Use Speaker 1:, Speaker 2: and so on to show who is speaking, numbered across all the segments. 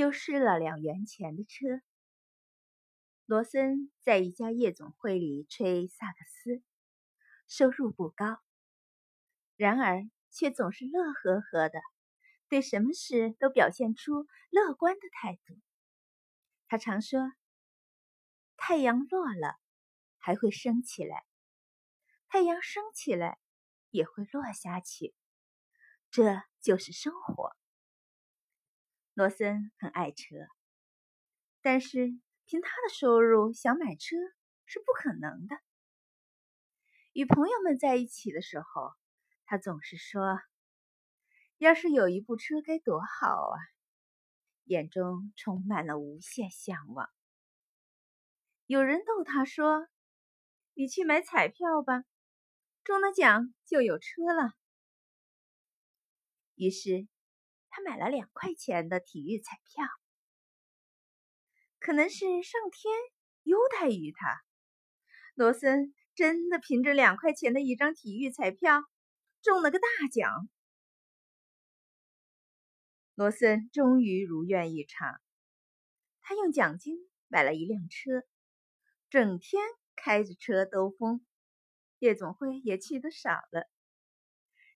Speaker 1: 丢失了两元钱的车。罗森在一家夜总会里吹萨克斯，收入不高，然而却总是乐呵呵的，对什么事都表现出乐观的态度。他常说：“太阳落了，还会升起来；太阳升起来，也会落下去。这就是生活。”罗森很爱车，但是凭他的收入想买车是不可能的。与朋友们在一起的时候，他总是说：“要是有一部车该多好啊！”眼中充满了无限向往。有人逗他说：“你去买彩票吧，中了奖就有车了。”于是。他买了两块钱的体育彩票，可能是上天优待于他，罗森真的凭着两块钱的一张体育彩票中了个大奖。罗森终于如愿以偿，他用奖金买了一辆车，整天开着车兜风，夜总会也去的少了。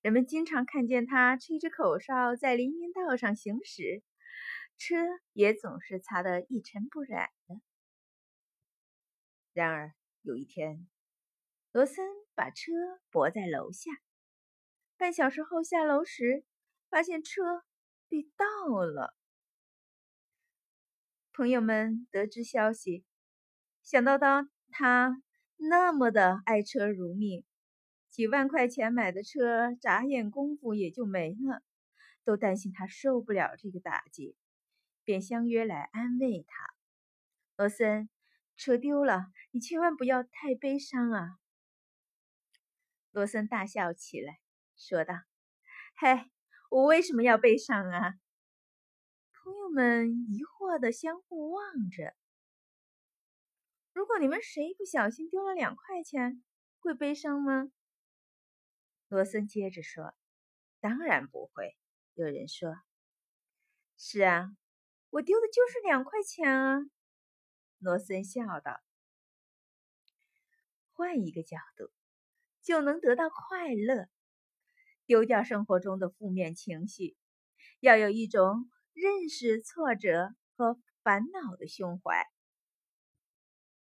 Speaker 1: 人们经常看见他吹着口哨在林荫道上行驶，车也总是擦得一尘不染的。然而有一天，罗森把车泊在楼下，半小时后下楼时，发现车被盗了。朋友们得知消息，想到当他那么的爱车如命。几万块钱买的车，眨眼功夫也就没了，都担心他受不了这个打击，便相约来安慰他。罗森，车丢了，你千万不要太悲伤啊！罗森大笑起来，说道：“嘿，我为什么要悲伤啊？”朋友们疑惑的相互望着。如果你们谁不小心丢了两块钱，会悲伤吗？罗森接着说：“当然不会。”有人说：“是啊，我丢的就是两块钱啊。”罗森笑道：“换一个角度，就能得到快乐，丢掉生活中的负面情绪，要有一种认识挫折和烦恼的胸怀。”